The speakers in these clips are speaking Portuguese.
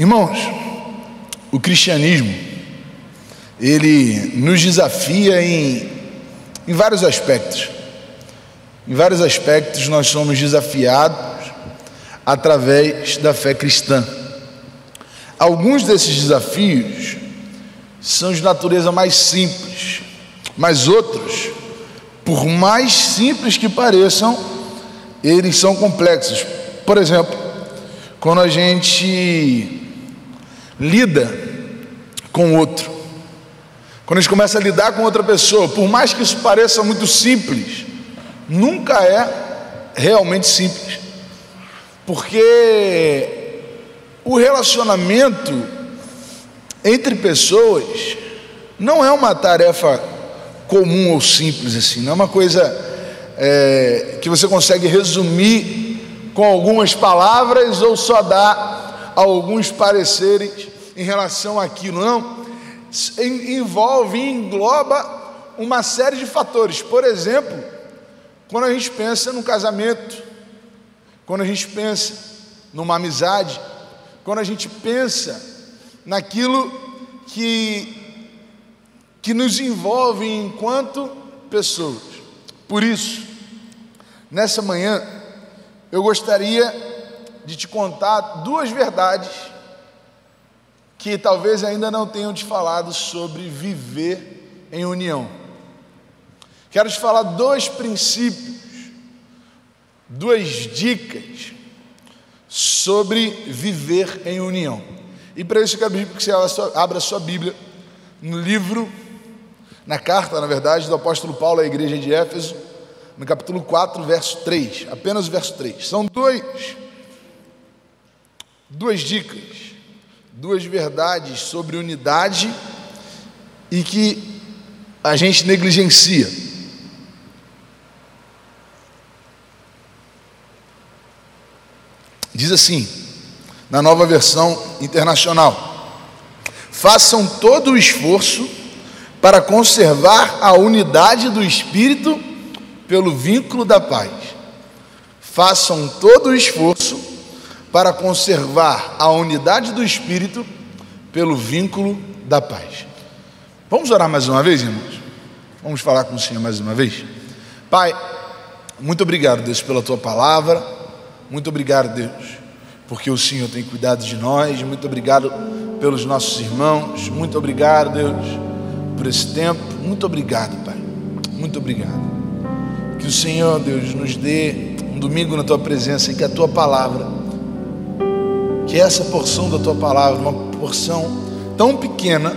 Irmãos, o cristianismo, ele nos desafia em, em vários aspectos. Em vários aspectos nós somos desafiados através da fé cristã. Alguns desses desafios são de natureza mais simples, mas outros, por mais simples que pareçam, eles são complexos. Por exemplo, quando a gente lida com outro, quando a gente começa a lidar com outra pessoa, por mais que isso pareça muito simples, nunca é realmente simples, porque o relacionamento entre pessoas não é uma tarefa comum ou simples assim, não é uma coisa é, que você consegue resumir com algumas palavras ou só dar alguns pareceres em relação àquilo, não. Envolve e engloba uma série de fatores. Por exemplo, quando a gente pensa no casamento, quando a gente pensa numa amizade, quando a gente pensa naquilo que, que nos envolve enquanto pessoas. Por isso, nessa manhã, eu gostaria de te contar duas verdades que talvez ainda não tenham te falado sobre viver em união. Quero te falar dois princípios, duas dicas sobre viver em união. E para isso eu quero que você abra a sua Bíblia no livro, na carta, na verdade, do apóstolo Paulo à igreja de Éfeso, no capítulo 4, verso 3, apenas o verso 3. São dois, duas dicas, duas verdades sobre unidade e que a gente negligencia. Diz assim: na nova versão internacional. Façam todo o esforço para conservar a unidade do espírito pelo vínculo da paz. Façam todo o esforço para conservar a unidade do espírito pelo vínculo da paz. Vamos orar mais uma vez, irmãos? Vamos falar com o Senhor mais uma vez? Pai, muito obrigado, Deus, pela tua palavra. Muito obrigado, Deus, porque o Senhor tem cuidado de nós. Muito obrigado pelos nossos irmãos. Muito obrigado, Deus, por esse tempo. Muito obrigado, Pai. Muito obrigado. Que o Senhor, Deus, nos dê um domingo na tua presença e que a tua palavra, que essa porção da tua palavra, uma porção tão pequena,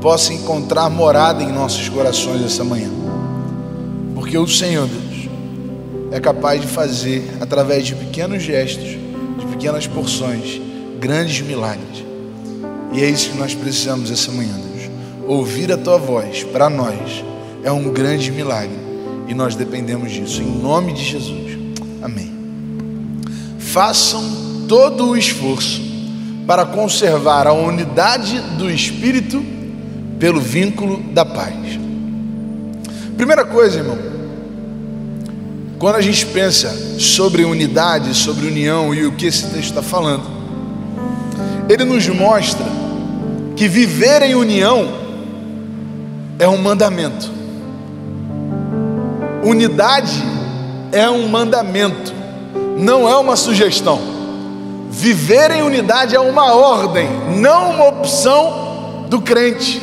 possa encontrar morada em nossos corações essa manhã. Porque o Senhor, Deus, é capaz de fazer, através de pequenos gestos, de pequenas porções, grandes milagres. E é isso que nós precisamos essa manhã, Deus. Ouvir a tua voz para nós é um grande milagre e nós dependemos disso. Em nome de Jesus. Amém. Façam todo o esforço para conservar a unidade do Espírito pelo vínculo da paz. Primeira coisa, irmão, quando a gente pensa sobre unidade, sobre união e o que esse texto está falando, ele nos mostra que viver em união é um mandamento. Unidade é um mandamento, não é uma sugestão. Viver em unidade é uma ordem, não uma opção do crente.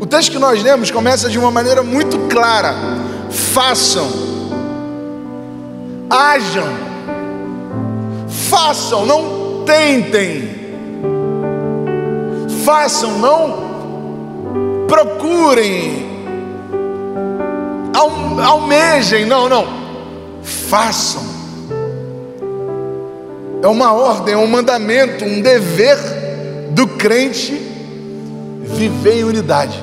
O texto que nós lemos começa de uma maneira muito clara: façam, hajam, façam, não tentem, façam, não procurem, almejem, não, não, façam. É uma ordem, é um mandamento, um dever do crente viver em unidade.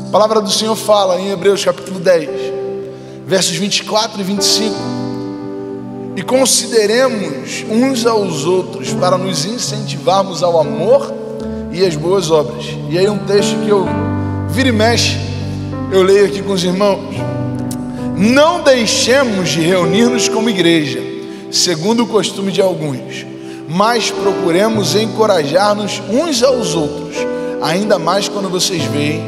A palavra do Senhor fala em Hebreus capítulo 10, versos 24 e 25. E consideremos uns aos outros para nos incentivarmos ao amor e às boas obras. E aí um texto que eu vira e mexe, eu leio aqui com os irmãos. Não deixemos de reunir-nos como igreja, segundo o costume de alguns, mas procuremos encorajar-nos uns aos outros, ainda mais quando vocês veem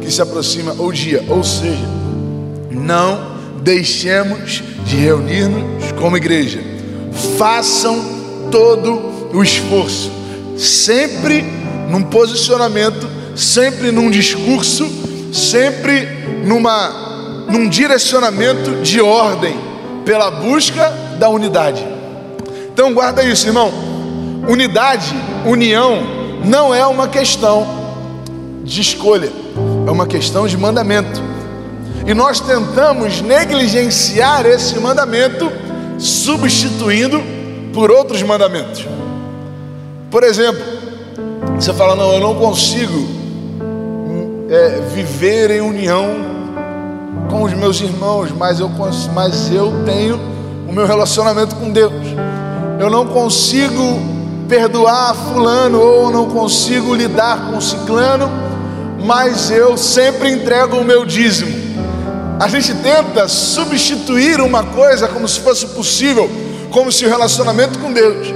que se aproxima o dia. Ou seja, não deixemos de reunir-nos como igreja. Façam todo o esforço, sempre num posicionamento, sempre num discurso, sempre numa num direcionamento de ordem pela busca da unidade. Então guarda isso, irmão. Unidade, união não é uma questão de escolha, é uma questão de mandamento. E nós tentamos negligenciar esse mandamento substituindo por outros mandamentos. Por exemplo, você fala: Não, eu não consigo é, viver em união com os meus irmãos, mas eu, mas eu tenho o meu relacionamento com Deus. Eu não consigo perdoar Fulano ou não consigo lidar com Ciclano, mas eu sempre entrego o meu dízimo. A gente tenta substituir uma coisa como se fosse possível, como se o relacionamento com Deus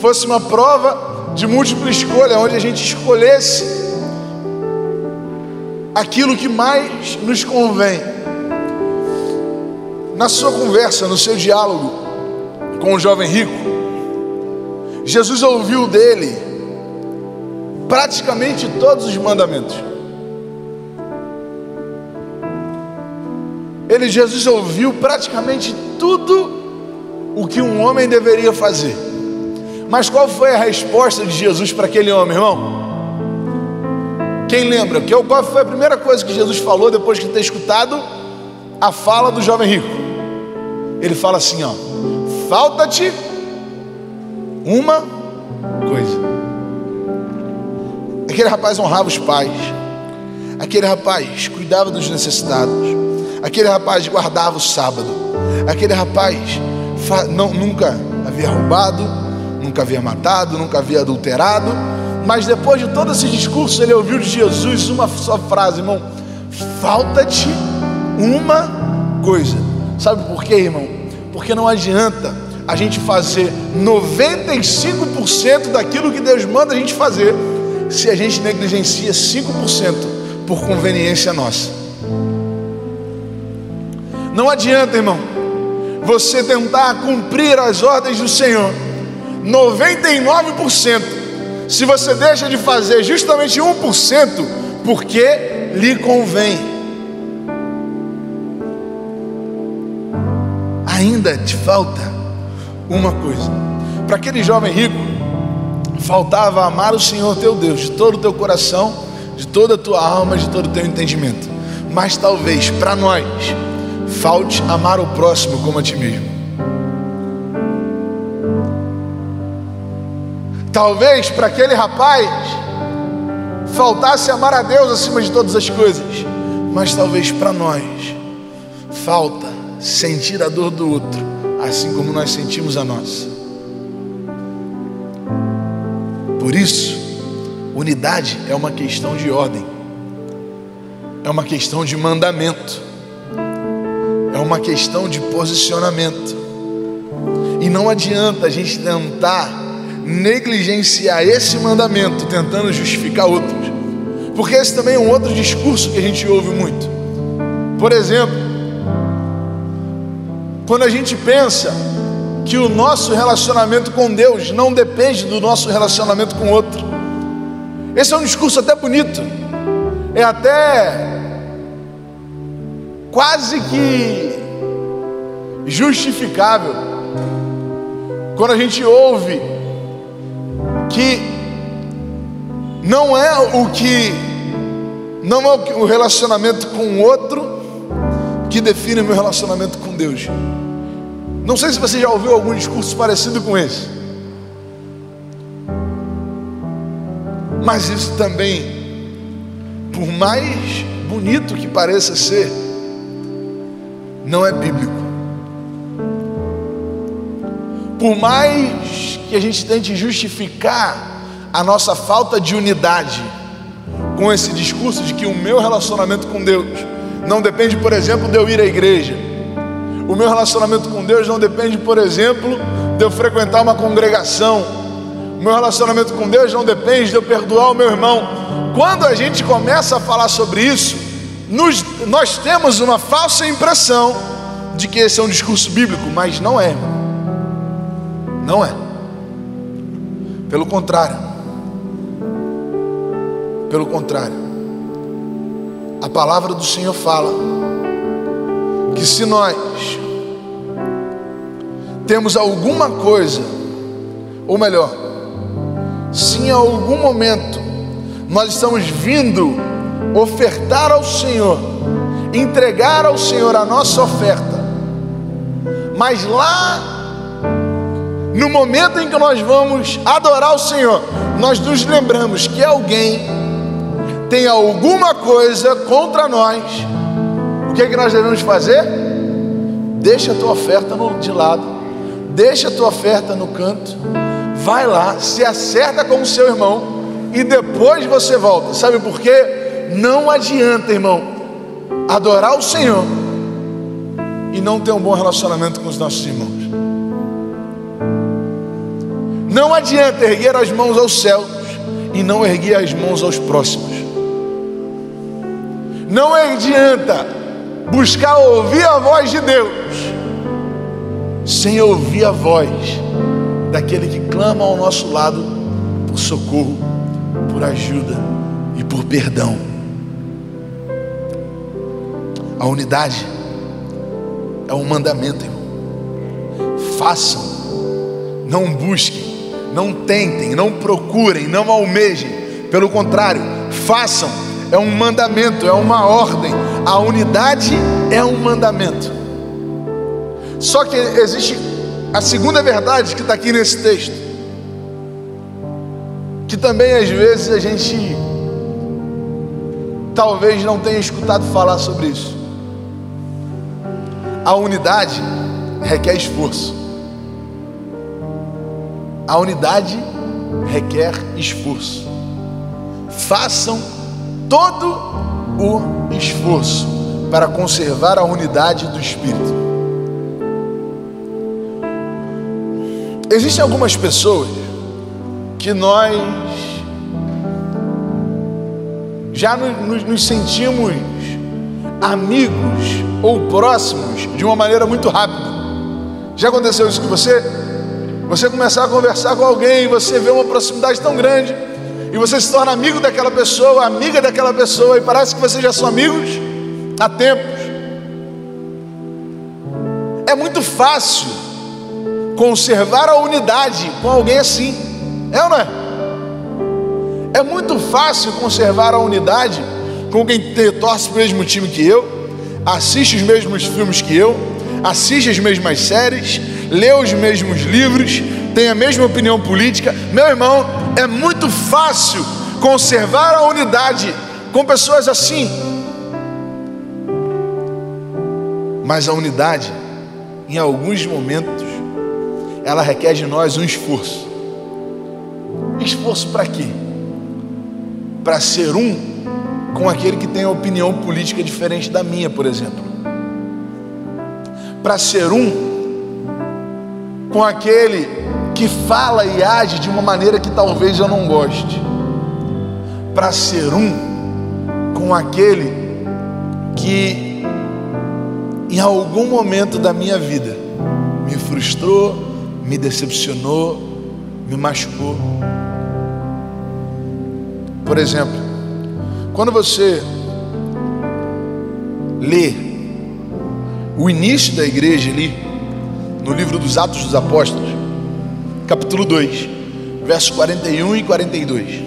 fosse uma prova de múltipla escolha, onde a gente escolhesse aquilo que mais nos convém. Na sua conversa, no seu diálogo com o jovem rico, Jesus ouviu dele praticamente todos os mandamentos. Ele, Jesus, ouviu praticamente tudo o que um homem deveria fazer. Mas qual foi a resposta de Jesus para aquele homem, irmão? Quem lembra? Qual foi a primeira coisa que Jesus falou depois de ter escutado a fala do jovem rico? Ele fala assim: ó, falta-te uma coisa. Aquele rapaz honrava os pais, aquele rapaz cuidava dos necessitados, Aquele rapaz guardava o sábado. Aquele rapaz não, nunca havia roubado, nunca havia matado, nunca havia adulterado. Mas depois de todo esse discurso, ele ouviu de Jesus uma só frase, irmão: falta-te uma coisa. Sabe por quê, irmão? Porque não adianta a gente fazer 95% daquilo que Deus manda a gente fazer, se a gente negligencia 5% por conveniência nossa. Não adianta, irmão, você tentar cumprir as ordens do Senhor, 99%, se você deixa de fazer justamente 1%, porque lhe convém. Ainda te falta uma coisa. Para aquele jovem rico, faltava amar o Senhor teu Deus de todo o teu coração, de toda a tua alma, de todo o teu entendimento. Mas talvez para nós, falte amar o próximo como a ti mesmo. Talvez para aquele rapaz faltasse amar a Deus acima de todas as coisas, mas talvez para nós falta sentir a dor do outro, assim como nós sentimos a nossa. Por isso, unidade é uma questão de ordem, é uma questão de mandamento é uma questão de posicionamento. E não adianta a gente tentar negligenciar esse mandamento tentando justificar outros. Porque esse também é um outro discurso que a gente ouve muito. Por exemplo, quando a gente pensa que o nosso relacionamento com Deus não depende do nosso relacionamento com outro. Esse é um discurso até bonito. É até quase que justificável. Quando a gente ouve que não é o que não é o relacionamento com o outro que define o meu relacionamento com Deus. Não sei se você já ouviu algum discurso parecido com esse. Mas isso também, por mais bonito que pareça ser, não é bíblico. Por mais que a gente tente justificar a nossa falta de unidade com esse discurso de que o meu relacionamento com Deus não depende, por exemplo, de eu ir à igreja, O meu relacionamento com Deus não depende, por exemplo, de eu frequentar uma congregação. O meu relacionamento com Deus não depende de eu perdoar o meu irmão. Quando a gente começa a falar sobre isso, nos, nós temos uma falsa impressão de que esse é um discurso bíblico, mas não é. Não é. Pelo contrário. Pelo contrário. A palavra do Senhor fala que se nós temos alguma coisa, ou melhor, se em algum momento nós estamos vindo ofertar ao Senhor, entregar ao Senhor a nossa oferta, mas lá no momento em que nós vamos adorar o Senhor, nós nos lembramos que alguém tem alguma coisa contra nós. O que é que nós devemos fazer? Deixa a tua oferta de lado, deixa a tua oferta no canto, vai lá, se acerta com o seu irmão e depois você volta. Sabe por quê? Não adianta, irmão, adorar o Senhor e não ter um bom relacionamento com os nossos irmãos. Não adianta erguer as mãos aos céus e não erguer as mãos aos próximos. Não adianta buscar ouvir a voz de Deus sem ouvir a voz daquele que clama ao nosso lado por socorro, por ajuda e por perdão. A unidade é um mandamento, irmão. Façam, não busquem não tentem, não procurem, não almejem. Pelo contrário, façam. É um mandamento, é uma ordem. A unidade é um mandamento. Só que existe a segunda verdade que está aqui nesse texto, que também às vezes a gente talvez não tenha escutado falar sobre isso. A unidade requer esforço. A unidade requer esforço. Façam todo o esforço para conservar a unidade do Espírito. Existem algumas pessoas que nós já nos, sentimos amigos ou próximos de uma maneira muito rápida. Já aconteceu isso com você? Você começar a conversar com alguém, você vê uma proximidade tão grande, e você se torna amigo daquela pessoa, amiga daquela pessoa, e parece que vocês já são amigos há tempos. É muito fácil conservar a unidade com alguém assim, é ou não é? É muito fácil conservar a unidade com quem torce para o mesmo time que eu, assiste os mesmos filmes que eu, assiste as mesmas séries, lê os mesmos livros, tem a mesma opinião política. Meu irmão, é muito fácil conservar a unidade com pessoas assim. Mas a unidade, em alguns momentos, ela requer de nós um esforço. Esforço para quê? Para ser um com aquele que tem opinião política diferente da minha, por exemplo. Para ser um com aquele que fala e age de uma maneira que talvez eu não goste, para ser um com aquele que em algum momento da minha vida me frustrou, me decepcionou, me machucou. Por exemplo, quando você lê o início da igreja ali, no livro dos Atos dos Apóstolos, capítulo 2, versos 41 e 42.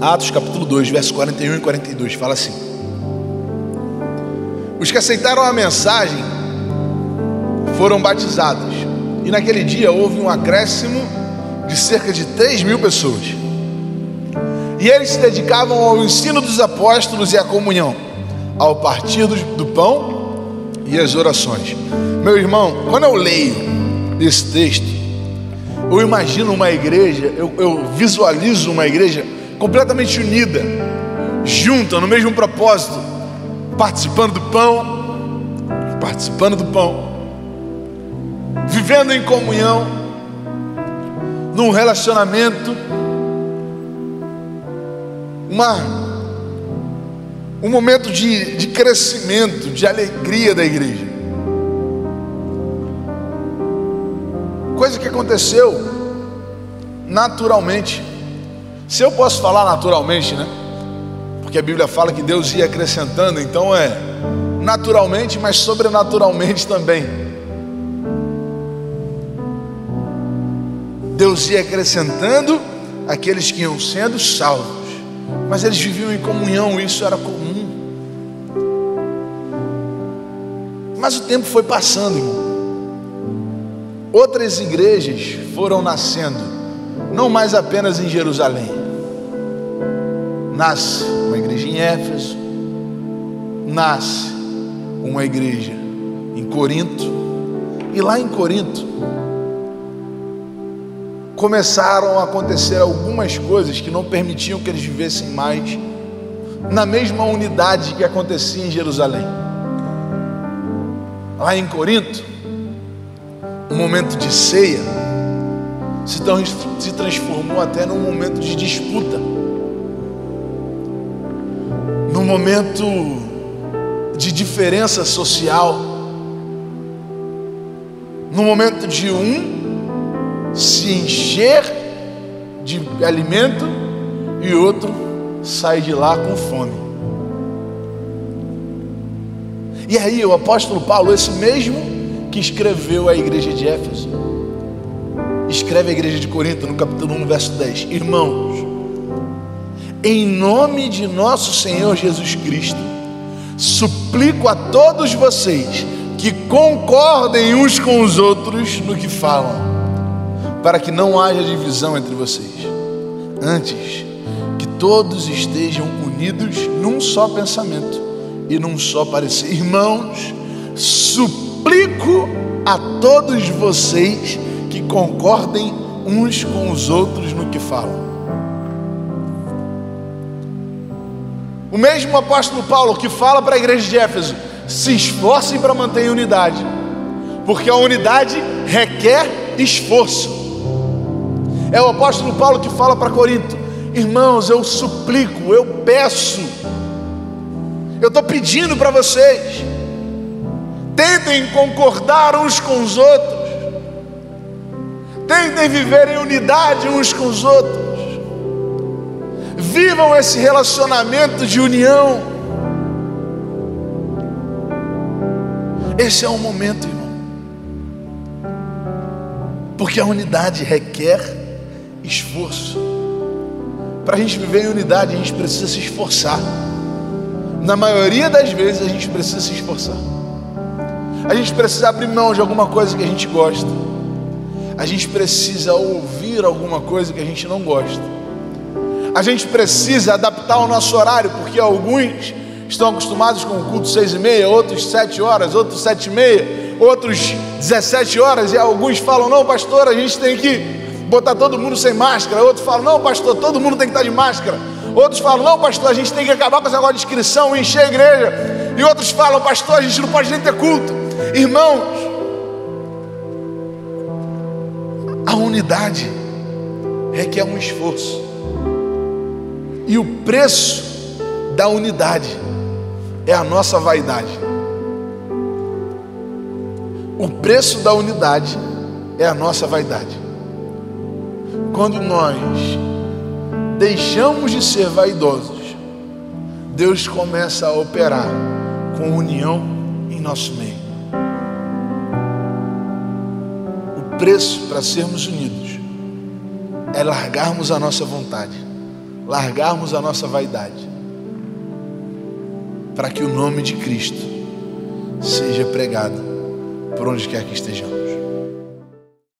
Atos capítulo 2, versos 41 e 42, fala assim: Os que aceitaram a mensagem foram batizados, e naquele dia houve um acréscimo de cerca de 3 mil pessoas. E eles se dedicavam ao ensino dos apóstolos e à comunhão, ao partir do pão e às orações. Meu irmão, quando eu leio esse texto, eu imagino uma igreja, eu, eu visualizo uma igreja completamente unida, junta, no mesmo propósito, participando do pão, participando do pão, vivendo em comunhão, num relacionamento, uma, um momento de, de crescimento, de alegria da igreja. Coisa que aconteceu naturalmente. Se eu posso falar naturalmente, né? Porque a Bíblia fala que Deus ia acrescentando, então é naturalmente, mas sobrenaturalmente também. Deus ia acrescentando aqueles que iam sendo salvos, mas eles viviam em comunhão, isso era comum. Mas o tempo foi passando, irmão. Outras igrejas foram nascendo, não mais apenas em Jerusalém. Nasce uma igreja em Éfeso, nasce uma igreja em Corinto, e lá em Corinto começaram a acontecer algumas coisas que não permitiam que eles vivessem mais na mesma unidade que acontecia em Jerusalém. Lá em Corinto, um momento de ceia se, transformou até num momento de disputa, num momento de diferença social, num momento de um se encher de alimento e outro sai de lá com fome. E aí o apóstolo Paulo, esse mesmo que escreveu a igreja de Éfeso, escreve a igreja de Corinto no capítulo 1, verso 10: Irmãos, em nome de nosso Senhor Jesus Cristo, suplico a todos vocês que concordem uns com os outros no que falam, para que não haja divisão entre vocês. Antes, que todos estejam unidos num só pensamento e num só parecer. Irmãos, suplico a todos vocês que concordem uns com os outros no que falam. O mesmo apóstolo Paulo que fala para a igreja de Éfeso: se esforcem para manter a unidade, porque a unidade requer esforço. É o apóstolo Paulo que fala para Corinto: irmãos, eu suplico, eu peço, eu estou pedindo para vocês Tentem concordar uns com os outros. Tentem viver em unidade uns com os outros. Vivam esse relacionamento de união. Esse é o momento, irmão. Porque a unidade requer esforço. Para a gente viver em unidade, a gente precisa se esforçar. Na maioria das vezes, a gente precisa se esforçar. A gente precisa abrir mão de alguma coisa que a gente gosta. A gente precisa ouvir alguma coisa que a gente não gosta. A gente precisa adaptar o nosso horário, porque alguns estão acostumados com o culto seis e meia, outros sete horas, outros sete e meia, outros 17 horas, e alguns falam, não, pastor, a gente tem que botar todo mundo sem máscara. Outros falam, não, pastor, todo mundo tem que estar de máscara. Outros falam, não, pastor, a gente tem que acabar com esse negócio de inscrição, encher a igreja. E outros falam, pastor, a gente não pode nem ter culto. Irmãos, a unidade requer um esforço, e o preço da unidade é a nossa vaidade. O preço da unidade é a nossa vaidade. Quando nós deixamos de ser vaidosos, Deus começa a operar com união em nosso meio. preço para sermos unidos é largarmos a nossa vontade, largarmos a nossa vaidade, para que o nome de Cristo seja pregado por onde quer que estejamos.